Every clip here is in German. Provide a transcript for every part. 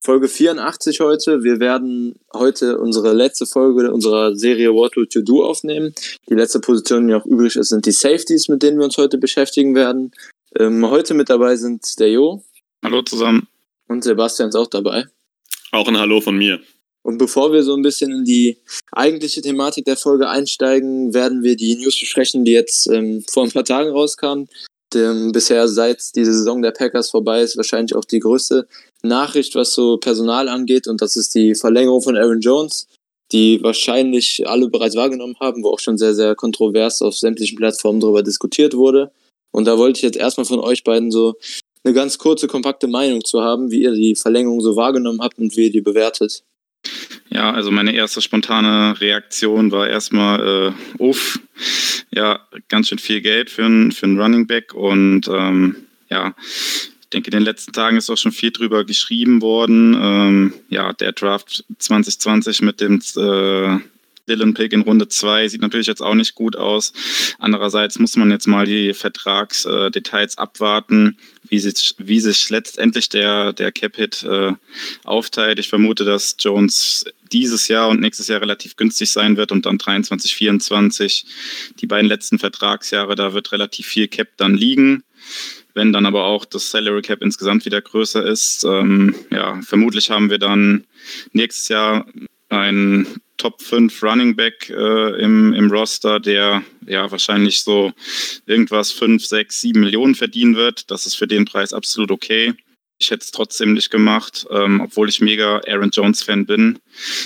Folge 84 heute. Wir werden heute unsere letzte Folge unserer Serie What Would You Do aufnehmen. Die letzte Position, die noch übrig ist, sind die Safeties, mit denen wir uns heute beschäftigen werden. Ähm, heute mit dabei sind der Jo. Hallo zusammen. Und Sebastian ist auch dabei. Auch ein Hallo von mir. Und bevor wir so ein bisschen in die eigentliche Thematik der Folge einsteigen, werden wir die News besprechen, die jetzt ähm, vor ein paar Tagen rauskamen. Denn bisher, seit die Saison der Packers vorbei ist, wahrscheinlich auch die größte Nachricht, was so Personal angeht. Und das ist die Verlängerung von Aaron Jones, die wahrscheinlich alle bereits wahrgenommen haben, wo auch schon sehr, sehr kontrovers auf sämtlichen Plattformen darüber diskutiert wurde. Und da wollte ich jetzt erstmal von euch beiden so eine ganz kurze, kompakte Meinung zu haben, wie ihr die Verlängerung so wahrgenommen habt und wie ihr die bewertet. Ja, also meine erste spontane Reaktion war erstmal, äh, uff, ja, ganz schön viel Geld für einen für Running Back und ähm, ja, ich denke, in den letzten Tagen ist auch schon viel drüber geschrieben worden. Ähm, ja, der Draft 2020 mit dem äh, Dylan Pick in Runde 2 sieht natürlich jetzt auch nicht gut aus. Andererseits muss man jetzt mal die Vertragsdetails abwarten, wie sich, wie sich letztendlich der, der Cap-Hit äh, aufteilt. Ich vermute, dass Jones dieses Jahr und nächstes Jahr relativ günstig sein wird und dann 23, 24, die beiden letzten Vertragsjahre, da wird relativ viel Cap dann liegen. Wenn dann aber auch das Salary Cap insgesamt wieder größer ist, ähm, ja, vermutlich haben wir dann nächstes Jahr ein Top 5 Running Back äh, im, im Roster, der ja wahrscheinlich so irgendwas 5, 6, 7 Millionen verdienen wird. Das ist für den Preis absolut okay. Ich hätte es trotzdem nicht gemacht, ähm, obwohl ich mega Aaron Jones-Fan bin.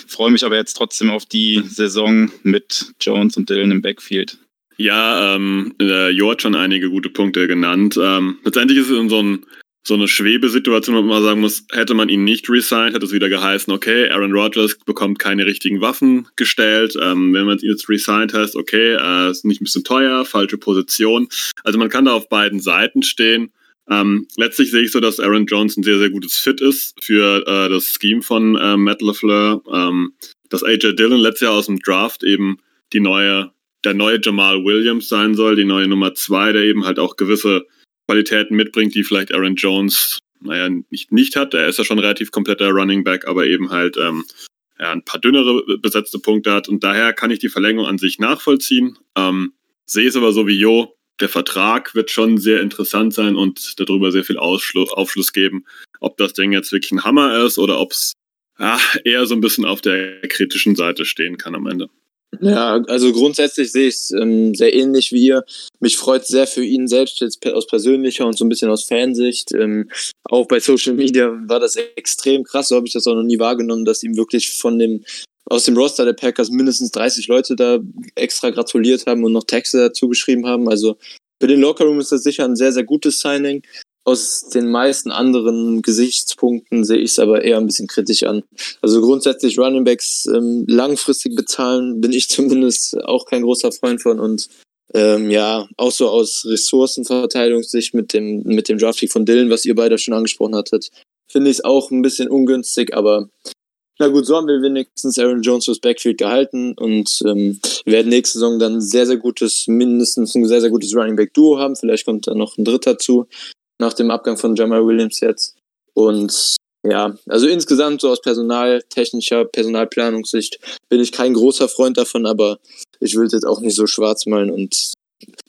Freue mich aber jetzt trotzdem auf die Saison mit Jones und Dylan im Backfield. Ja, ähm, äh, Jo hat schon einige gute Punkte genannt. Ähm, letztendlich ist es in so ein so eine Schwebesituation, wo man sagen muss, hätte man ihn nicht resigned, hätte es wieder geheißen, okay, Aaron Rodgers bekommt keine richtigen Waffen gestellt. Ähm, wenn man ihn jetzt resigned heißt, okay, äh, ist nicht ein bisschen teuer, falsche Position. Also man kann da auf beiden Seiten stehen. Ähm, letztlich sehe ich so, dass Aaron Jones ein sehr, sehr gutes Fit ist für äh, das Scheme von äh, Matt LaFleur. Ähm, dass AJ Dillon letztes Jahr aus dem Draft eben die neue, der neue Jamal Williams sein soll, die neue Nummer zwei, der eben halt auch gewisse Qualitäten mitbringt, die vielleicht Aaron Jones, naja, nicht, nicht hat. Er ist ja schon relativ kompletter Running Back, aber eben halt ähm, ja, ein paar dünnere besetzte Punkte hat. Und daher kann ich die Verlängerung an sich nachvollziehen. Ähm, sehe es aber so wie Jo, der Vertrag wird schon sehr interessant sein und darüber sehr viel Ausschluss, Aufschluss geben, ob das Ding jetzt wirklich ein Hammer ist oder ob es ja, eher so ein bisschen auf der kritischen Seite stehen kann am Ende. Ja, also grundsätzlich sehe ich es ähm, sehr ähnlich wie ihr. Mich freut sehr für ihn selbst jetzt aus persönlicher und so ein bisschen aus Fansicht. Ähm, auch bei Social Media war das extrem krass. So habe ich das auch noch nie wahrgenommen, dass ihm wirklich von dem aus dem Roster der Packers mindestens 30 Leute da extra gratuliert haben und noch Texte dazu geschrieben haben. Also für den Lockerroom ist das sicher ein sehr, sehr gutes Signing. Aus den meisten anderen Gesichtspunkten sehe ich es aber eher ein bisschen kritisch an. Also grundsätzlich Running Backs ähm, langfristig bezahlen bin ich zumindest auch kein großer Freund von und ähm, ja, auch so aus Ressourcenverteilungssicht mit dem, mit dem Draftpick von Dylan, was ihr beide schon angesprochen hattet, finde ich es auch ein bisschen ungünstig, aber na gut, so haben wir wenigstens Aaron Jones fürs Backfield gehalten und ähm, werden nächste Saison dann sehr, sehr gutes, mindestens ein sehr, sehr gutes Running Back Duo haben. Vielleicht kommt da noch ein dritter zu nach dem Abgang von Jamal Williams jetzt. Und ja, also insgesamt so aus personaltechnischer, Personalplanungssicht bin ich kein großer Freund davon, aber ich will es jetzt auch nicht so schwarz malen und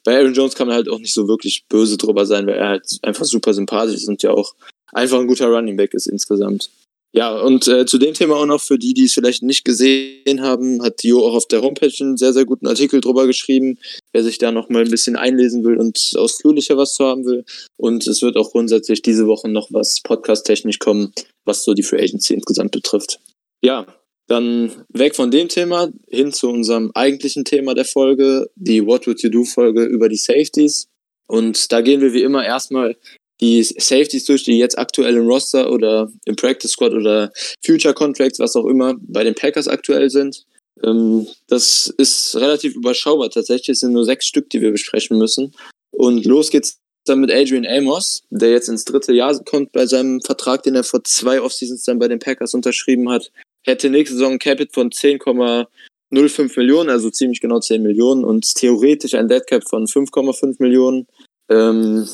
bei Aaron Jones kann man halt auch nicht so wirklich böse drüber sein, weil er halt einfach super sympathisch ist und ja auch einfach ein guter Running Back ist insgesamt. Ja, und äh, zu dem Thema auch noch für die, die es vielleicht nicht gesehen haben, hat Jo auch auf der Homepage einen sehr, sehr guten Artikel drüber geschrieben, wer sich da noch mal ein bisschen einlesen will und ausführlicher was zu haben will. Und es wird auch grundsätzlich diese Woche noch was podcast-technisch kommen, was so die Free Agency insgesamt betrifft. Ja, dann weg von dem Thema hin zu unserem eigentlichen Thema der Folge, die What Would You Do Folge über die Safeties. Und da gehen wir wie immer erstmal die Safeties durch, die jetzt aktuell im Roster oder im Practice Squad oder Future Contracts, was auch immer, bei den Packers aktuell sind. Ähm, das ist relativ überschaubar tatsächlich. Es sind nur sechs Stück, die wir besprechen müssen. Und los geht's dann mit Adrian Amos, der jetzt ins dritte Jahr kommt bei seinem Vertrag, den er vor zwei Offseasons dann bei den Packers unterschrieben hat. Hätte nächste Saison ein Capit von 10,05 Millionen, also ziemlich genau 10 Millionen und theoretisch ein Deadcap von 5,5 Millionen. Ähm,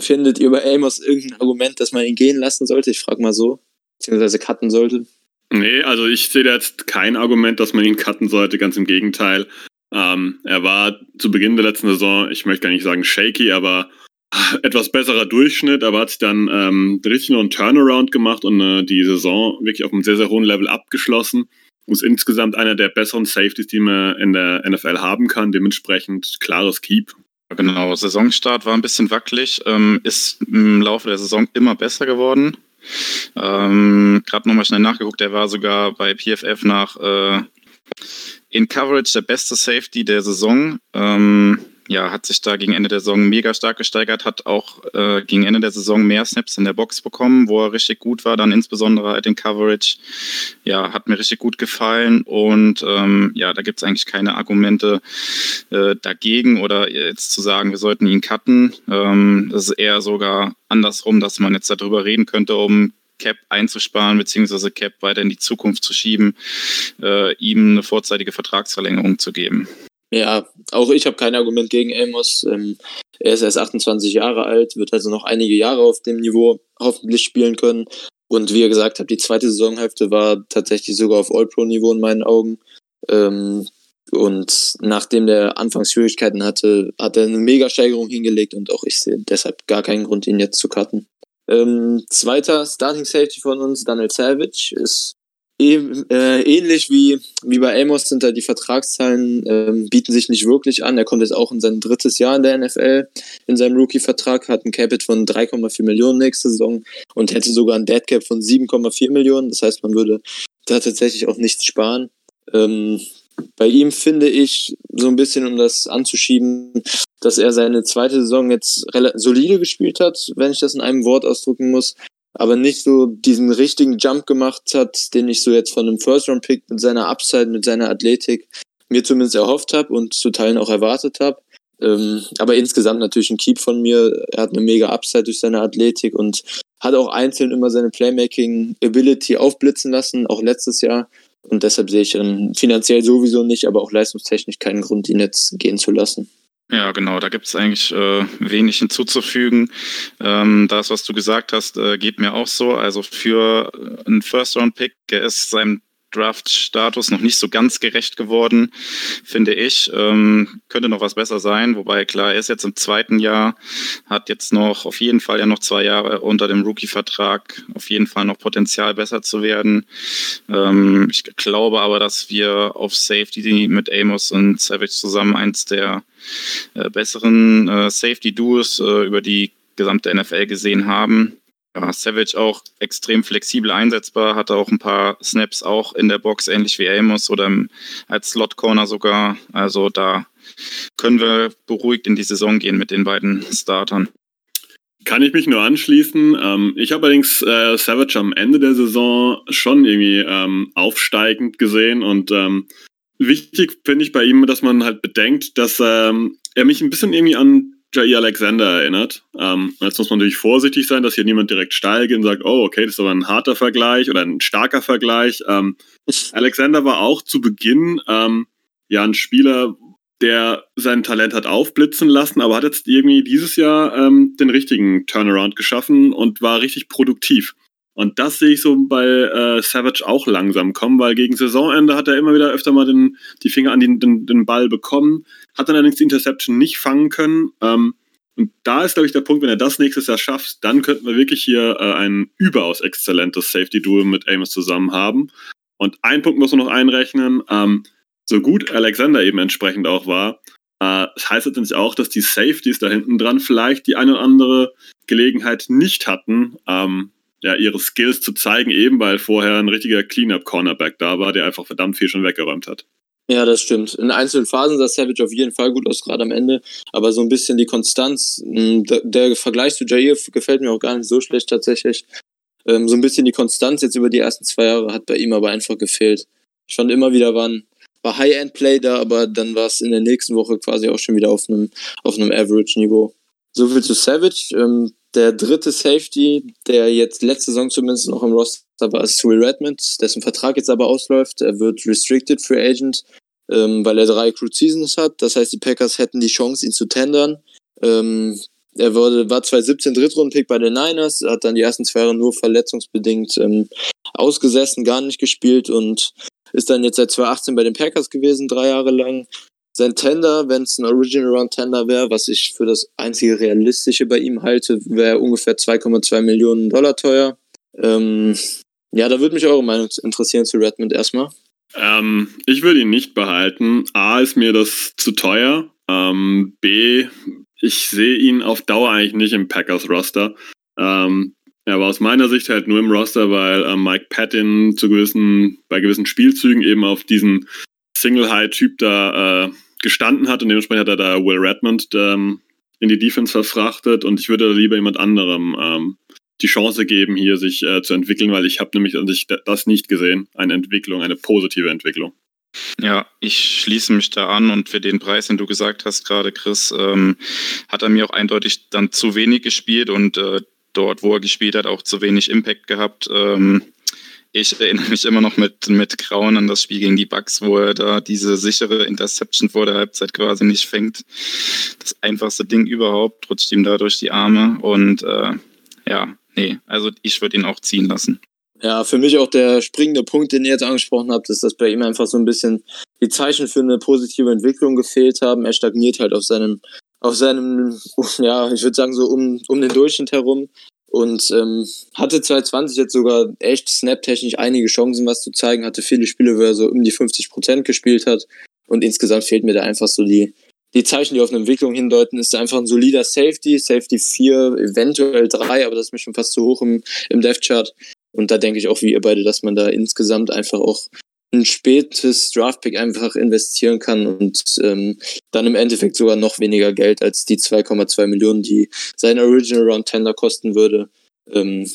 findet ihr bei Amos irgendein Argument, dass man ihn gehen lassen sollte? Ich frage mal so, beziehungsweise cutten sollte. Nee, also ich sehe da jetzt kein Argument, dass man ihn cutten sollte, ganz im Gegenteil. Ähm, er war zu Beginn der letzten Saison, ich möchte gar nicht sagen shaky, aber etwas besserer Durchschnitt, aber hat sich dann ähm, richtig noch einen Turnaround gemacht und äh, die Saison wirklich auf einem sehr, sehr hohen Level abgeschlossen. Ist insgesamt einer der besseren Safeties, die man in der NFL haben kann. Dementsprechend klares Keep. Genau, Saisonstart war ein bisschen wackelig, ähm, ist im Laufe der Saison immer besser geworden. Ähm, Gerade nochmal schnell nachgeguckt, er war sogar bei PFF nach äh, in Coverage der beste Safety der Saison. Ähm, ja, hat sich da gegen Ende der Saison mega stark gesteigert, hat auch äh, gegen Ende der Saison mehr Snaps in der Box bekommen, wo er richtig gut war, dann insbesondere halt in Coverage. Ja, hat mir richtig gut gefallen und ähm, ja, da gibt es eigentlich keine Argumente äh, dagegen oder jetzt zu sagen, wir sollten ihn cutten. Ähm, das ist eher sogar andersrum, dass man jetzt darüber reden könnte, um Cap einzusparen, beziehungsweise Cap weiter in die Zukunft zu schieben, äh, ihm eine vorzeitige Vertragsverlängerung zu geben. Ja, auch ich habe kein Argument gegen Amos. Ähm, er ist erst 28 Jahre alt, wird also noch einige Jahre auf dem Niveau hoffentlich spielen können. Und wie ihr gesagt habt, die zweite Saisonhälfte war tatsächlich sogar auf All-Pro-Niveau in meinen Augen. Ähm, und nachdem der Anfangs Schwierigkeiten hatte, hat er eine Mega-Steigerung hingelegt und auch ich sehe deshalb gar keinen Grund, ihn jetzt zu cutten. Ähm, zweiter Starting Safety von uns, Daniel Savage, ist äh, ähnlich wie, wie bei Amos sind da die Vertragszahlen, ähm, bieten sich nicht wirklich an. Er kommt jetzt auch in sein drittes Jahr in der NFL in seinem Rookie-Vertrag, hat ein Capit von 3,4 Millionen nächste Saison und hätte sogar ein Dead Cap von 7,4 Millionen. Das heißt, man würde da tatsächlich auch nichts sparen. Ähm, bei ihm finde ich so ein bisschen, um das anzuschieben, dass er seine zweite Saison jetzt solide gespielt hat, wenn ich das in einem Wort ausdrücken muss aber nicht so diesen richtigen Jump gemacht hat, den ich so jetzt von einem First-Round-Pick mit seiner Upside, mit seiner Athletik mir zumindest erhofft habe und zu Teilen auch erwartet habe. Ähm, aber insgesamt natürlich ein Keep von mir. Er hat eine mega Upside durch seine Athletik und hat auch einzeln immer seine Playmaking-Ability aufblitzen lassen, auch letztes Jahr. Und deshalb sehe ich ähm, finanziell sowieso nicht, aber auch leistungstechnisch keinen Grund, ihn jetzt gehen zu lassen. Ja, genau, da gibt es eigentlich äh, wenig hinzuzufügen. Ähm, das, was du gesagt hast, äh, geht mir auch so. Also für äh, einen First-Round-Pick, der ist seinem Draft-Status noch nicht so ganz gerecht geworden, finde ich. Ähm, könnte noch was besser sein, wobei klar, er ist jetzt im zweiten Jahr, hat jetzt noch auf jeden Fall ja noch zwei Jahre unter dem Rookie-Vertrag, auf jeden Fall noch Potenzial besser zu werden. Ähm, ich glaube aber, dass wir auf Safety mit Amos und Savage zusammen eins der äh, besseren äh, Safety-Duos äh, über die gesamte NFL gesehen haben ja, Savage auch extrem flexibel einsetzbar, hatte auch ein paar Snaps auch in der Box, ähnlich wie Amos oder im, als Slot Corner sogar. Also da können wir beruhigt in die Saison gehen mit den beiden Startern. Kann ich mich nur anschließen. Ähm, ich habe allerdings äh, Savage am Ende der Saison schon irgendwie ähm, aufsteigend gesehen und ähm, wichtig finde ich bei ihm, dass man halt bedenkt, dass er mich ein bisschen irgendwie an Jair Alexander erinnert. Ähm, jetzt muss man natürlich vorsichtig sein, dass hier niemand direkt steil geht und sagt, oh, okay, das ist aber ein harter Vergleich oder ein starker Vergleich. Ähm, Alexander war auch zu Beginn ähm, ja ein Spieler, der sein Talent hat aufblitzen lassen, aber hat jetzt irgendwie dieses Jahr ähm, den richtigen Turnaround geschaffen und war richtig produktiv. Und das sehe ich so bei äh, Savage auch langsam kommen, weil gegen Saisonende hat er immer wieder öfter mal den, die Finger an den, den, den Ball bekommen, hat dann allerdings die Interception nicht fangen können. Ähm, und da ist, glaube ich, der Punkt, wenn er das nächstes Jahr schafft, dann könnten wir wirklich hier äh, ein überaus exzellentes Safety-Duo mit Amos zusammen haben. Und ein Punkt muss man noch einrechnen, ähm, so gut Alexander eben entsprechend auch war, äh, das heißt natürlich auch, dass die Safeties da hinten dran vielleicht die eine oder andere Gelegenheit nicht hatten, ähm, ja, ihre Skills zu zeigen, eben weil vorher ein richtiger Cleanup-Cornerback da war, der einfach verdammt viel schon weggeräumt hat. Ja, das stimmt. In einzelnen Phasen sah Savage auf jeden Fall gut aus, gerade am Ende. Aber so ein bisschen die Konstanz, der, der Vergleich zu Jair gefällt mir auch gar nicht so schlecht tatsächlich. Ähm, so ein bisschen die Konstanz jetzt über die ersten zwei Jahre hat bei ihm aber einfach gefehlt. Ich fand immer wieder waren, war High-End-Play da, aber dann war es in der nächsten Woche quasi auch schon wieder auf einem, auf einem Average-Niveau. So viel zu Savage. Ähm, der dritte Safety, der jetzt letzte Saison zumindest noch im Roster war, ist Will Redmond, dessen Vertrag jetzt aber ausläuft. Er wird Restricted Free Agent, ähm, weil er drei Crew Seasons hat. Das heißt, die Packers hätten die Chance, ihn zu tendern. Ähm, er wurde, war 2017 Drittrunden-Pick bei den Niners, hat dann die ersten zwei Jahre nur verletzungsbedingt ähm, ausgesessen, gar nicht gespielt und ist dann jetzt seit 2018 bei den Packers gewesen, drei Jahre lang sein Tender, wenn es ein Original Round Tender wäre, was ich für das einzige realistische bei ihm halte, wäre ungefähr 2,2 Millionen Dollar teuer. Ähm, ja, da würde mich eure Meinung interessieren zu Redmond erstmal. Ähm, ich würde ihn nicht behalten. A ist mir das zu teuer. Ähm, B, ich sehe ihn auf Dauer eigentlich nicht im Packers Roster. Ähm, er war aus meiner Sicht halt nur im Roster, weil äh, Mike Patton zu gewissen, bei gewissen Spielzügen eben auf diesen Single-High-Typ da äh, gestanden hat und dementsprechend hat er da Will Redmond ähm, in die Defense verfrachtet und ich würde lieber jemand anderem ähm, die Chance geben, hier sich äh, zu entwickeln, weil ich habe nämlich an sich das nicht gesehen, eine Entwicklung, eine positive Entwicklung. Ja, ich schließe mich da an und für den Preis, den du gesagt hast gerade, Chris, ähm, hat er mir auch eindeutig dann zu wenig gespielt und äh, dort, wo er gespielt hat, auch zu wenig Impact gehabt. Ähm, ich erinnere mich immer noch mit, mit Grauen an das Spiel gegen die Bucks, wo er da diese sichere Interception vor der Halbzeit quasi nicht fängt. Das einfachste Ding überhaupt, rutscht ihm da durch die Arme und äh, ja, nee, also ich würde ihn auch ziehen lassen. Ja, für mich auch der springende Punkt, den ihr jetzt angesprochen habt, ist, dass bei ihm einfach so ein bisschen die Zeichen für eine positive Entwicklung gefehlt haben. Er stagniert halt auf seinem, auf seinem, ja, ich würde sagen so um, um den Durchschnitt herum und ähm, hatte 2020 jetzt sogar echt snaptechnisch einige Chancen, was zu zeigen, hatte viele Spiele, wo er so um die 50 Prozent gespielt hat. Und insgesamt fehlt mir da einfach so die, die Zeichen, die auf eine Entwicklung hindeuten, ist einfach ein solider Safety, Safety 4, eventuell 3, aber das ist mir schon fast zu hoch im, im Dev-Chart. Und da denke ich auch wie ihr beide, dass man da insgesamt einfach auch ein spätes Draftpick einfach investieren kann und ähm, dann im Endeffekt sogar noch weniger Geld als die 2,2 Millionen, die sein Original Round Tender kosten würde, ähm,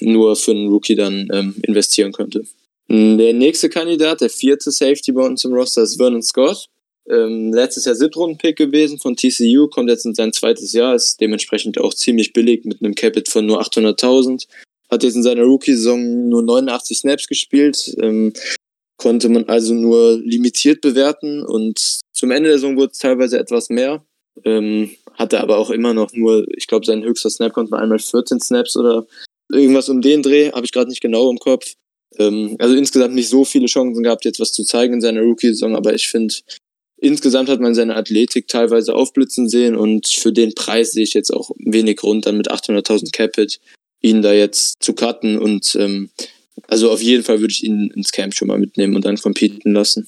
nur für einen Rookie dann ähm, investieren könnte. Der nächste Kandidat, der vierte Safety bei uns im Roster, ist Vernon Scott. Ähm, letztes Jahr Siebtrunden-Pick gewesen von TCU, kommt jetzt in sein zweites Jahr, ist dementsprechend auch ziemlich billig mit einem Capit von nur 800.000. Hat jetzt in seiner Rookie-Saison nur 89 Snaps gespielt, ähm, konnte man also nur limitiert bewerten und zum Ende der Saison wurde es teilweise etwas mehr. Ähm, hatte aber auch immer noch nur, ich glaube, sein höchster Snap konnte man einmal 14 Snaps oder irgendwas um den Dreh, habe ich gerade nicht genau im Kopf. Ähm, also insgesamt nicht so viele Chancen gehabt, jetzt was zu zeigen in seiner Rookie-Saison, aber ich finde, insgesamt hat man seine Athletik teilweise aufblitzen sehen und für den Preis sehe ich jetzt auch wenig Grund, dann mit 800.000 Capit ihn da jetzt zu cutten und ähm, also auf jeden Fall würde ich ihn ins Camp schon mal mitnehmen und dann competen lassen.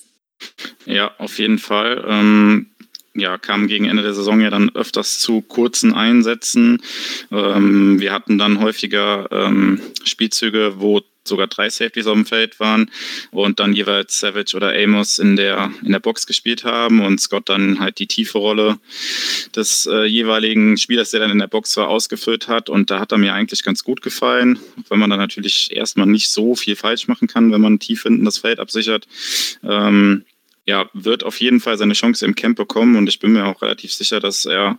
Ja, auf jeden Fall. Ähm, ja, kam gegen Ende der Saison ja dann öfters zu kurzen Einsätzen. Ähm, wir hatten dann häufiger ähm, Spielzüge, wo sogar drei Safeties auf dem Feld waren und dann jeweils Savage oder Amos in der, in der Box gespielt haben und Scott dann halt die tiefe Rolle des äh, jeweiligen Spielers, der dann in der Box war, ausgefüllt hat und da hat er mir eigentlich ganz gut gefallen, wenn man dann natürlich erstmal nicht so viel falsch machen kann, wenn man tief hinten das Feld absichert. Ähm, ja, wird auf jeden Fall seine Chance im Camp bekommen und ich bin mir auch relativ sicher, dass er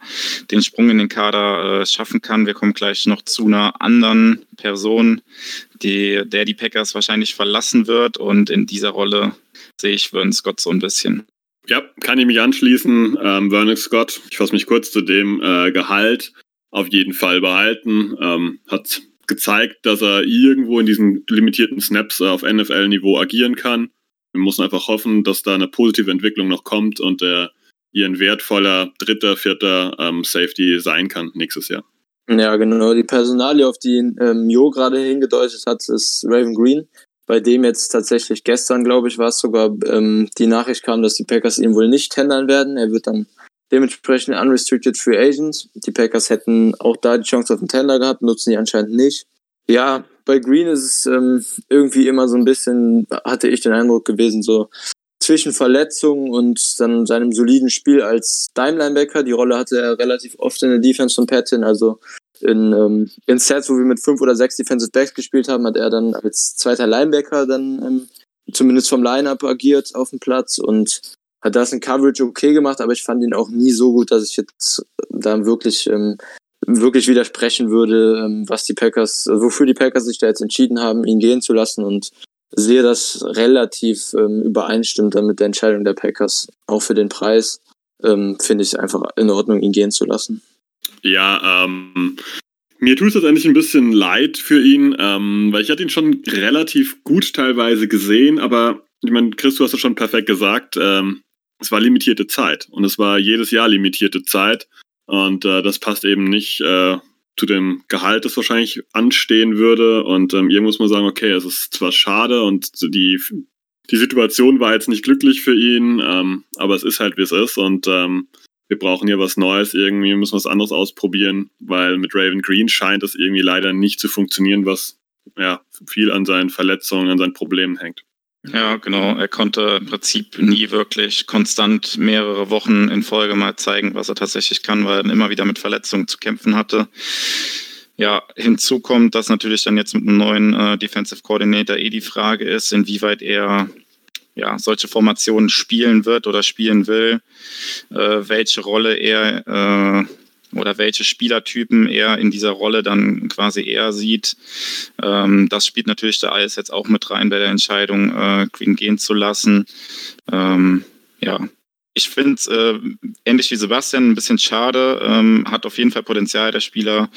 den Sprung in den Kader äh, schaffen kann. Wir kommen gleich noch zu einer anderen Person, die, der die Packers wahrscheinlich verlassen wird und in dieser Rolle sehe ich Vernon Scott so ein bisschen. Ja, kann ich mich anschließen. Ähm, Vernon Scott, ich fasse mich kurz zu dem äh, Gehalt auf jeden Fall behalten. Ähm, hat gezeigt, dass er irgendwo in diesen limitierten Snaps auf NFL-Niveau agieren kann wir müssen einfach hoffen, dass da eine positive Entwicklung noch kommt und er hier ein wertvoller dritter, vierter ähm, Safety sein kann nächstes Jahr. Ja, genau. Die Personalie, auf die ähm, Jo gerade hingedeutet hat, ist Raven Green, bei dem jetzt tatsächlich gestern, glaube ich, war es sogar, ähm, die Nachricht kam, dass die Packers ihn wohl nicht tendern werden. Er wird dann dementsprechend unrestricted free agent. Die Packers hätten auch da die Chance auf einen Tender gehabt, nutzen die anscheinend nicht. Ja, bei Green ist es ähm, irgendwie immer so ein bisschen, hatte ich den Eindruck gewesen, so zwischen Verletzungen und dann seinem soliden Spiel als Dime-Linebacker, die Rolle hatte er relativ oft in der Defense von Patton, also in, ähm, in Sets, wo wir mit fünf oder sechs Defensive Backs gespielt haben, hat er dann als zweiter Linebacker dann ähm, zumindest vom Line-Up agiert auf dem Platz und hat das in Coverage okay gemacht, aber ich fand ihn auch nie so gut, dass ich jetzt da wirklich, ähm, wirklich widersprechen würde, ähm, was die Packers, wofür die Packers sich da jetzt entschieden haben, ihn gehen zu lassen und sehe das relativ ähm, übereinstimmt dann mit der Entscheidung der Packers. Auch für den Preis ähm, finde ich es einfach in Ordnung, ihn gehen zu lassen. Ja, ähm, mir tut es tatsächlich ein bisschen leid für ihn, ähm, weil ich hatte ihn schon relativ gut teilweise gesehen, aber ich meine, Chris, du hast es schon perfekt gesagt, ähm, es war limitierte Zeit und es war jedes Jahr limitierte Zeit und äh, das passt eben nicht äh, zu dem Gehalt, das wahrscheinlich anstehen würde. Und ähm, hier muss man sagen, okay, es ist zwar schade und die die Situation war jetzt nicht glücklich für ihn, ähm, aber es ist halt wie es ist. Und ähm, wir brauchen hier was Neues, irgendwie müssen wir was anderes ausprobieren, weil mit Raven Green scheint es irgendwie leider nicht zu funktionieren, was ja viel an seinen Verletzungen, an seinen Problemen hängt. Ja, genau. Er konnte im Prinzip nie wirklich konstant mehrere Wochen in Folge mal zeigen, was er tatsächlich kann, weil er immer wieder mit Verletzungen zu kämpfen hatte. Ja, hinzu kommt, dass natürlich dann jetzt mit einem neuen äh, Defensive Coordinator eh die Frage ist, inwieweit er ja, solche Formationen spielen wird oder spielen will, äh, welche Rolle er äh, oder welche Spielertypen er in dieser Rolle dann quasi eher sieht. Ähm, das spielt natürlich da alles jetzt auch mit rein bei der Entscheidung, äh, Green gehen zu lassen. Ähm, ja, ich finde es äh, ähnlich wie Sebastian ein bisschen schade. Ähm, hat auf jeden Fall Potenzial, der Spieler.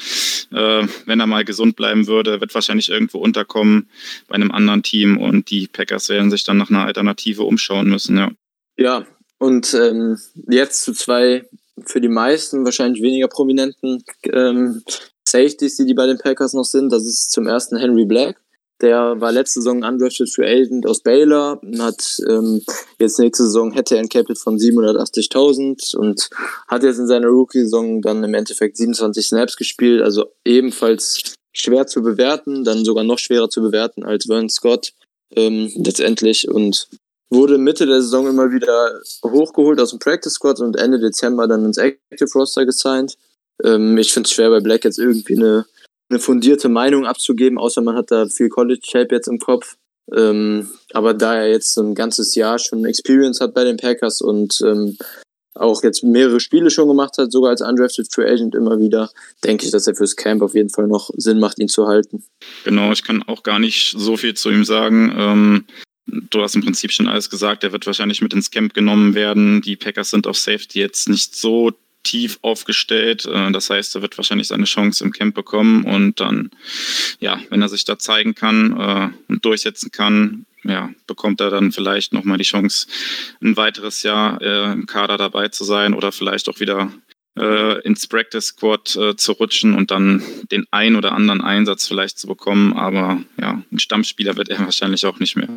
Äh, wenn er mal gesund bleiben würde, wird wahrscheinlich irgendwo unterkommen bei einem anderen Team und die Packers werden sich dann nach einer Alternative umschauen müssen. Ja, ja und ähm, jetzt zu zwei für die meisten wahrscheinlich weniger prominenten ähm, Safeties, die, die bei den Packers noch sind. Das ist zum ersten Henry Black. Der war letzte Saison undrafted Free Agent aus Baylor, hat ähm, jetzt nächste Saison hätte er ein Capit von 780.000 und hat jetzt in seiner Rookie-Saison dann im Endeffekt 27 Snaps gespielt, also ebenfalls schwer zu bewerten, dann sogar noch schwerer zu bewerten als Vern Scott ähm, letztendlich und wurde Mitte der Saison immer wieder hochgeholt aus dem Practice Squad und Ende Dezember dann ins Active Roster gesigned. Ähm, ich finde es schwer bei Black jetzt irgendwie eine eine fundierte Meinung abzugeben, außer man hat da viel College-Tape jetzt im Kopf. Ähm, aber da er jetzt ein ganzes Jahr schon Experience hat bei den Packers und ähm, auch jetzt mehrere Spiele schon gemacht hat, sogar als undrafted Free Agent immer wieder, denke ich, dass er fürs Camp auf jeden Fall noch Sinn macht, ihn zu halten. Genau, ich kann auch gar nicht so viel zu ihm sagen. Ähm, du hast im Prinzip schon alles gesagt, er wird wahrscheinlich mit ins Camp genommen werden. Die Packers sind auf Safety jetzt nicht so tief aufgestellt. Äh, das heißt, er wird wahrscheinlich seine Chance im Camp bekommen und dann, ja, wenn er sich da zeigen kann äh, und durchsetzen kann, ja, bekommt er dann vielleicht nochmal die Chance, ein weiteres Jahr äh, im Kader dabei zu sein oder vielleicht auch wieder ins Practice Squad zu rutschen und dann den ein oder anderen Einsatz vielleicht zu bekommen. Aber ja, ein Stammspieler wird er wahrscheinlich auch nicht mehr.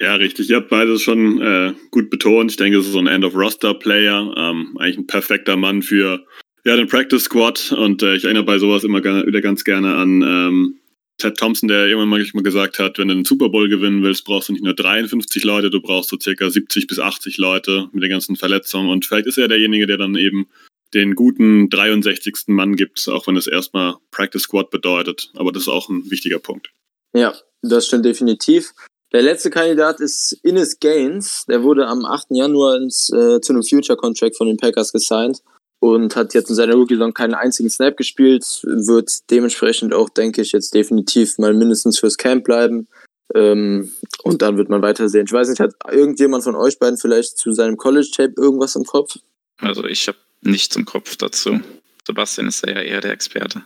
Ja, richtig. Ihr habt beides schon äh, gut betont. Ich denke, es ist so ein End-of-Roster-Player. Ähm, eigentlich ein perfekter Mann für ja, den Practice Squad. Und äh, ich erinnere bei sowas immer wieder ganz gerne an ähm, Ted Thompson, der irgendwann mal, mal gesagt hat, wenn du einen Super Bowl gewinnen willst, brauchst du nicht nur 53 Leute, du brauchst so circa 70 bis 80 Leute mit den ganzen Verletzungen. Und vielleicht ist er derjenige, der dann eben den guten 63. Mann gibt, auch wenn es erstmal Practice Squad bedeutet. Aber das ist auch ein wichtiger Punkt. Ja, das stimmt definitiv. Der letzte Kandidat ist Innes Gaines. Der wurde am 8. Januar ins, äh, zu einem Future-Contract von den Packers gesigned und hat jetzt in seiner Rookie-Saison keinen einzigen Snap gespielt. Wird dementsprechend auch, denke ich, jetzt definitiv mal mindestens fürs Camp bleiben. Ähm, und dann wird man weiter sehen. Ich weiß nicht, hat irgendjemand von euch beiden vielleicht zu seinem College-Tape irgendwas im Kopf? Also ich habe nichts im Kopf dazu. Sebastian ist ja eher der Experte.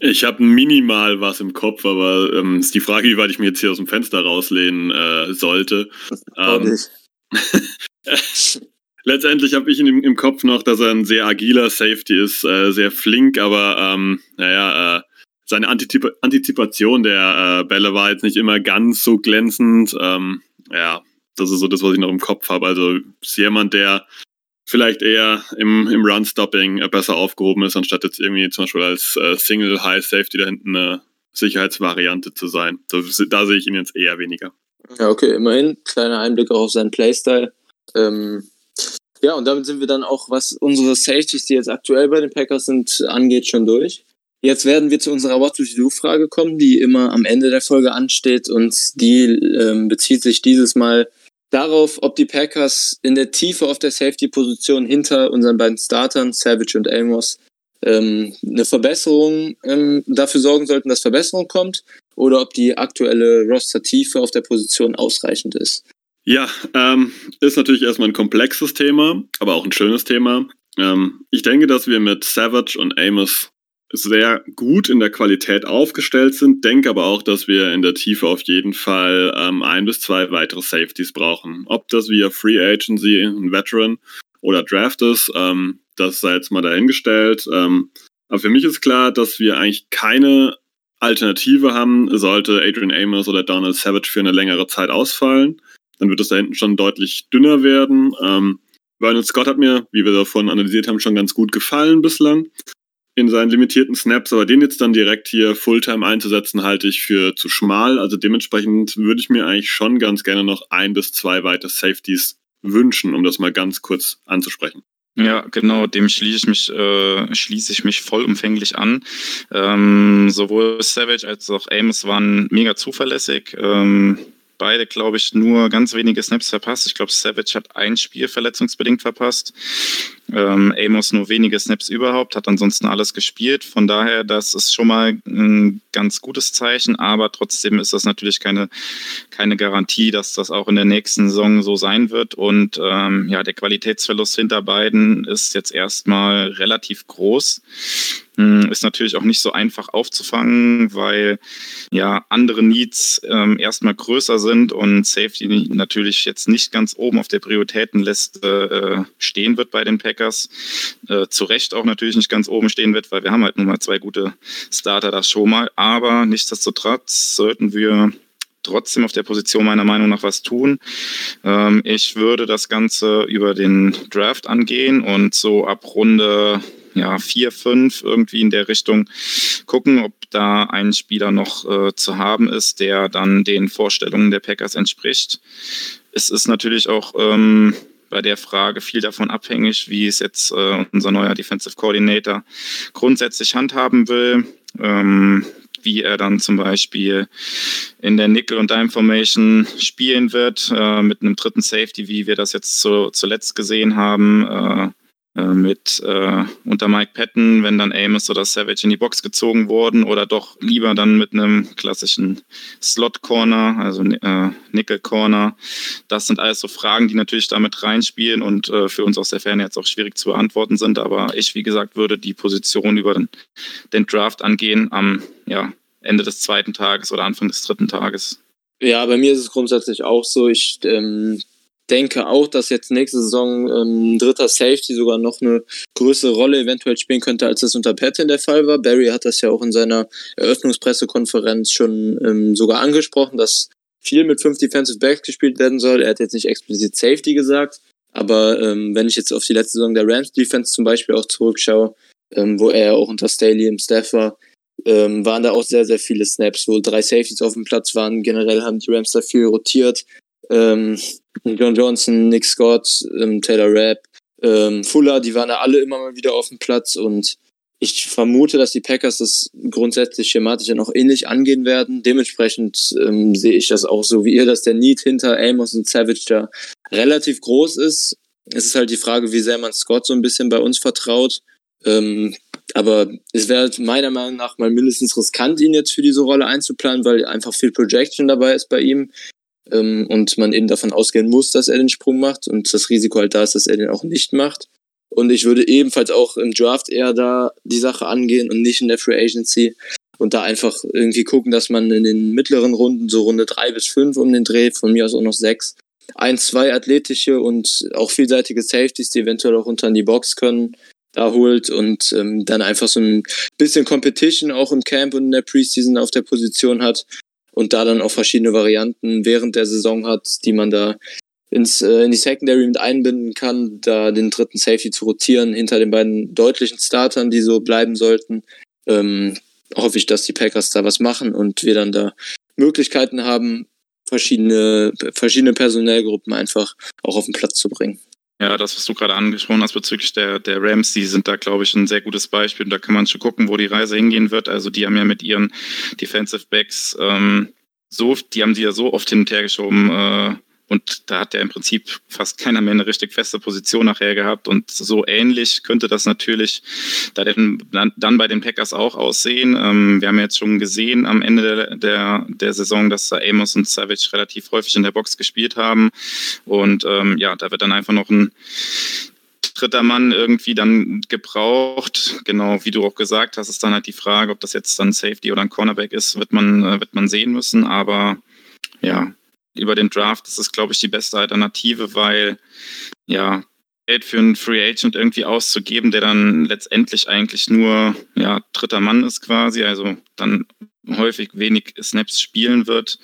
Ich habe minimal was im Kopf, aber ähm, ist die Frage, wie weit ich mir jetzt hier aus dem Fenster rauslehnen äh, sollte. Ähm, letztendlich habe ich im, im, Kopf noch, dass er ein sehr agiler Safety ist, äh, sehr flink, aber ähm, naja, äh, seine Antizip Antizipation der äh, Bälle war jetzt nicht immer ganz so glänzend. Ähm, ja, das ist so das, was ich noch im Kopf habe. Also ist jemand, der vielleicht eher im, im Run-Stopping äh, besser aufgehoben ist, anstatt jetzt irgendwie zum Beispiel als äh, Single High Safety da hinten eine Sicherheitsvariante zu sein. Da, da sehe ich ihn jetzt eher weniger. Ja, okay, immerhin. Kleiner Einblick auch auf seinen Playstyle. Ähm, ja, und damit sind wir dann auch, was unsere Safeties, die jetzt aktuell bei den Packers sind, angeht, schon durch. Jetzt werden wir zu unserer What to Do Frage kommen, die immer am Ende der Folge ansteht und die ähm, bezieht sich dieses Mal darauf, ob die Packers in der Tiefe auf der Safety-Position hinter unseren beiden Startern, Savage und Amos, ähm, eine Verbesserung ähm, dafür sorgen sollten, dass Verbesserung kommt oder ob die aktuelle Roster-Tiefe auf der Position ausreichend ist. Ja, ähm, ist natürlich erstmal ein komplexes Thema, aber auch ein schönes Thema. Ähm, ich denke, dass wir mit Savage und Amos sehr gut in der Qualität aufgestellt sind, denke aber auch, dass wir in der Tiefe auf jeden Fall ähm, ein bis zwei weitere Safeties brauchen. Ob das via Free Agency, ein Veteran oder Draft ist, ähm, das sei jetzt mal dahingestellt. Ähm, aber für mich ist klar, dass wir eigentlich keine Alternative haben, sollte Adrian Amos oder Donald Savage für eine längere Zeit ausfallen. Dann wird es da hinten schon deutlich dünner werden. Ähm, Vernon Scott hat mir, wie wir davon analysiert haben, schon ganz gut gefallen bislang in seinen limitierten Snaps, aber den jetzt dann direkt hier Fulltime einzusetzen, halte ich für zu schmal. Also dementsprechend würde ich mir eigentlich schon ganz gerne noch ein bis zwei weitere Safeties wünschen, um das mal ganz kurz anzusprechen. Ja, genau, dem schließe ich mich, äh, schließe ich mich vollumfänglich an. Ähm, sowohl Savage als auch Amos waren mega zuverlässig. Ähm, beide, glaube ich, nur ganz wenige Snaps verpasst. Ich glaube, Savage hat ein Spiel verletzungsbedingt verpasst. Ähm, Amos nur wenige Snaps überhaupt, hat ansonsten alles gespielt. Von daher, das ist schon mal ein ganz gutes Zeichen, aber trotzdem ist das natürlich keine, keine Garantie, dass das auch in der nächsten Saison so sein wird. Und ähm, ja, der Qualitätsverlust hinter beiden ist jetzt erstmal relativ groß. Hm, ist natürlich auch nicht so einfach aufzufangen, weil ja andere Needs ähm, erstmal größer sind und Safety natürlich jetzt nicht ganz oben auf der Prioritätenliste äh, stehen wird bei den Packers. Äh, zu Recht auch natürlich nicht ganz oben stehen wird, weil wir haben halt nun mal zwei gute Starter das schon mal. Aber nichtsdestotrotz sollten wir trotzdem auf der Position meiner Meinung nach was tun. Ähm, ich würde das Ganze über den Draft angehen und so ab Runde ja, vier, fünf irgendwie in der Richtung gucken, ob da ein Spieler noch äh, zu haben ist, der dann den Vorstellungen der Packers entspricht. Es ist natürlich auch ähm, bei der Frage viel davon abhängig, wie es jetzt äh, unser neuer Defensive Coordinator grundsätzlich handhaben will. Ähm, wie er dann zum Beispiel in der Nickel- und Dime-Formation spielen wird, äh, mit einem dritten Safety, wie wir das jetzt zu, zuletzt gesehen haben. Äh, mit äh, unter Mike Patton, wenn dann Amos oder Savage in die Box gezogen wurden oder doch lieber dann mit einem klassischen Slot Corner, also äh, Nickel Corner. Das sind alles so Fragen, die natürlich damit reinspielen und äh, für uns aus der Ferne jetzt auch schwierig zu beantworten sind. Aber ich, wie gesagt, würde die Position über den, den Draft angehen am ja, Ende des zweiten Tages oder Anfang des dritten Tages. Ja, bei mir ist es grundsätzlich auch so. Ich ähm, denke auch, dass jetzt nächste Saison ähm, dritter Safety sogar noch eine größere Rolle eventuell spielen könnte, als das unter Patton der Fall war. Barry hat das ja auch in seiner Eröffnungspressekonferenz schon ähm, sogar angesprochen, dass viel mit fünf Defensive Backs gespielt werden soll. Er hat jetzt nicht explizit Safety gesagt, aber ähm, wenn ich jetzt auf die letzte Saison der Rams Defense zum Beispiel auch zurückschaue, ähm, wo er auch unter Staley im Staff war, ähm, waren da auch sehr, sehr viele Snaps, wo drei Safeties auf dem Platz waren. Generell haben die Rams da viel rotiert. Ähm, John Johnson, Nick Scott, ähm, Taylor Rapp, ähm, Fuller, die waren ja alle immer mal wieder auf dem Platz und ich vermute, dass die Packers das grundsätzlich schematisch ja noch ähnlich angehen werden. Dementsprechend ähm, sehe ich das auch so wie ihr, dass der Need hinter Amos und Savage da relativ groß ist. Es ist halt die Frage, wie sehr man Scott so ein bisschen bei uns vertraut. Ähm, aber es wäre halt meiner Meinung nach mal mindestens riskant, ihn jetzt für diese Rolle einzuplanen, weil einfach viel Projection dabei ist bei ihm ähm, und man eben davon ausgehen muss, dass er den Sprung macht und das Risiko halt da ist, dass er den auch nicht macht. Und ich würde ebenfalls auch im Draft eher da die Sache angehen und nicht in der Free Agency und da einfach irgendwie gucken, dass man in den mittleren Runden, so Runde drei bis fünf um den Dreh, von mir aus auch noch sechs, ein, zwei athletische und auch vielseitige Safeties, die eventuell auch unter in die Box können, da holt und ähm, dann einfach so ein bisschen Competition auch im Camp und in der Preseason auf der Position hat und da dann auch verschiedene Varianten während der Saison hat, die man da ins, äh, in die Secondary mit einbinden kann, da den dritten Safety zu rotieren hinter den beiden deutlichen Startern, die so bleiben sollten. Ähm, hoffe ich, dass die Packers da was machen und wir dann da Möglichkeiten haben, verschiedene, verschiedene Personellgruppen einfach auch auf den Platz zu bringen. Ja, das, was du gerade angesprochen hast bezüglich der, der Rams, die sind da, glaube ich, ein sehr gutes Beispiel. Und da kann man schon gucken, wo die Reise hingehen wird. Also die haben ja mit ihren Defensive Backs ähm, so, die haben sie ja so oft hin und her geschoben, äh, und da hat er im Prinzip fast keiner mehr eine richtig feste Position nachher gehabt. Und so ähnlich könnte das natürlich dann bei den Packers auch aussehen. Ähm, wir haben jetzt schon gesehen am Ende der, der, der Saison, dass da Amos und Savage relativ häufig in der Box gespielt haben. Und ähm, ja, da wird dann einfach noch ein dritter Mann irgendwie dann gebraucht. Genau, wie du auch gesagt hast, ist dann halt die Frage, ob das jetzt dann Safety oder ein Cornerback ist, wird man, äh, wird man sehen müssen. Aber ja, über den Draft ist es, glaube ich, die beste Alternative, weil ja, Geld für einen Free Agent irgendwie auszugeben, der dann letztendlich eigentlich nur ja, dritter Mann ist quasi, also dann häufig wenig Snaps spielen wird,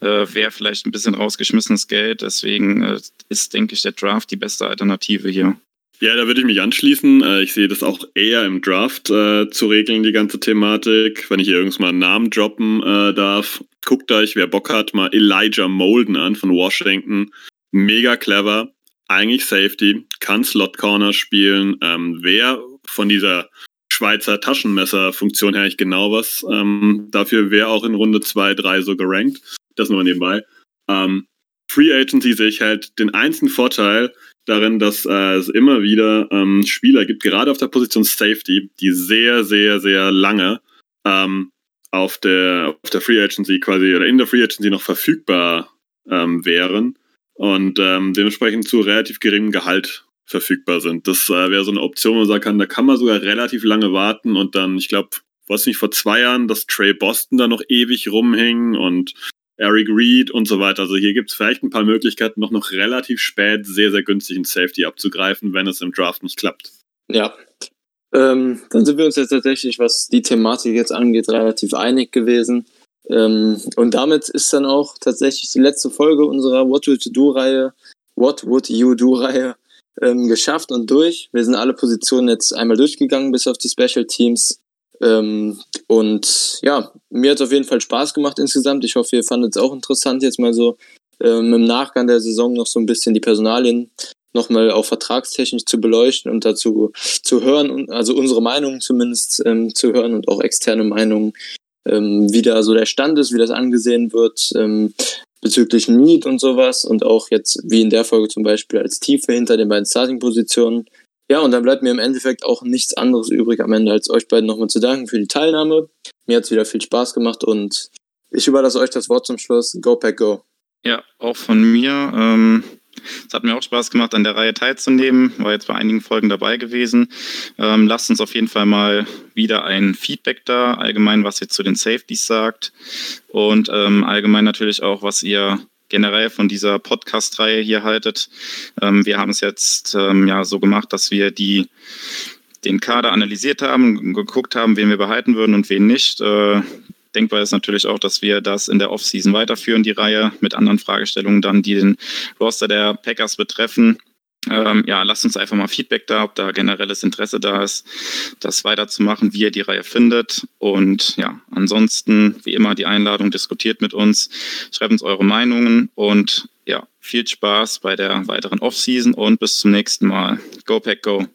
äh, wäre vielleicht ein bisschen rausgeschmissenes Geld. Deswegen äh, ist, denke ich, der Draft die beste Alternative hier. Ja, da würde ich mich anschließen. Äh, ich sehe das auch eher im Draft äh, zu regeln, die ganze Thematik. Wenn ich hier irgendwann mal einen Namen droppen äh, darf, guckt euch, wer Bock hat, mal Elijah Molden an von Washington. Mega clever, eigentlich Safety, kann Slot Corner spielen. Ähm, wer von dieser Schweizer Taschenmesser-Funktion her eigentlich genau was. Ähm, dafür wäre auch in Runde 2, 3 so gerankt. Das nur nebenbei. Ähm, Free Agency sehe ich halt den einzigen Vorteil, darin, dass äh, es immer wieder ähm, Spieler gibt, gerade auf der Position Safety, die sehr, sehr, sehr lange ähm, auf der auf der Free Agency quasi oder in der Free Agency noch verfügbar ähm, wären und ähm, dementsprechend zu relativ geringem Gehalt verfügbar sind. Das äh, wäre so eine Option, wo man sagen kann, da kann man sogar relativ lange warten und dann, ich glaube, was nicht vor zwei Jahren, dass Trey Boston da noch ewig rumhing und Eric Reed und so weiter. Also hier gibt es vielleicht ein paar Möglichkeiten, noch noch relativ spät sehr, sehr günstig einen Safety abzugreifen, wenn es im Draft nicht klappt. Ja. Ähm, dann sind wir uns jetzt tatsächlich, was die Thematik jetzt angeht, relativ einig gewesen. Ähm, und damit ist dann auch tatsächlich die letzte Folge unserer What Would You Do-Reihe, What Would You Do-Reihe ähm, geschafft und durch. Wir sind alle Positionen jetzt einmal durchgegangen, bis auf die Special Teams. Ähm, und ja, mir hat es auf jeden Fall Spaß gemacht insgesamt. Ich hoffe, ihr fandet es auch interessant, jetzt mal so ähm, im Nachgang der Saison noch so ein bisschen die Personalien nochmal auch vertragstechnisch zu beleuchten und dazu zu hören, also unsere Meinungen zumindest ähm, zu hören und auch externe Meinungen, ähm, wie da so der Stand ist, wie das angesehen wird ähm, bezüglich Need und sowas und auch jetzt wie in der Folge zum Beispiel als Tiefe hinter den beiden Starting-Positionen ja, und dann bleibt mir im Endeffekt auch nichts anderes übrig am Ende, als euch beiden nochmal zu danken für die Teilnahme. Mir hat es wieder viel Spaß gemacht und ich überlasse euch das Wort zum Schluss. Go Pack Go. Ja, auch von mir. Ähm, es hat mir auch Spaß gemacht, an der Reihe teilzunehmen. War jetzt bei einigen Folgen dabei gewesen. Ähm, lasst uns auf jeden Fall mal wieder ein Feedback da, allgemein, was ihr zu den Safeties sagt und ähm, allgemein natürlich auch, was ihr generell von dieser Podcast-Reihe hier haltet. Ähm, wir haben es jetzt ähm, ja so gemacht, dass wir die den Kader analysiert haben, geguckt haben, wen wir behalten würden und wen nicht. Äh, denkbar ist natürlich auch, dass wir das in der Offseason weiterführen, die Reihe mit anderen Fragestellungen dann, die den Roster der Packers betreffen. Ähm, ja, lasst uns einfach mal Feedback da, ob da generelles Interesse da ist, das weiterzumachen, wie ihr die Reihe findet. Und ja, ansonsten, wie immer, die Einladung, diskutiert mit uns, schreibt uns eure Meinungen und ja, viel Spaß bei der weiteren Offseason und bis zum nächsten Mal. Go Pack Go!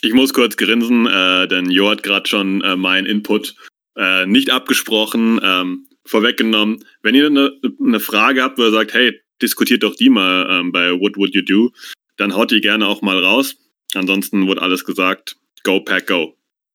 Ich muss kurz grinsen, äh, denn Jo hat gerade schon äh, meinen Input äh, nicht abgesprochen, ähm, vorweggenommen. Wenn ihr eine, eine Frage habt, wo ihr sagt, hey, diskutiert doch die mal ähm, bei What Would You Do, dann haut die gerne auch mal raus. Ansonsten wurde alles gesagt. Go Pack Go.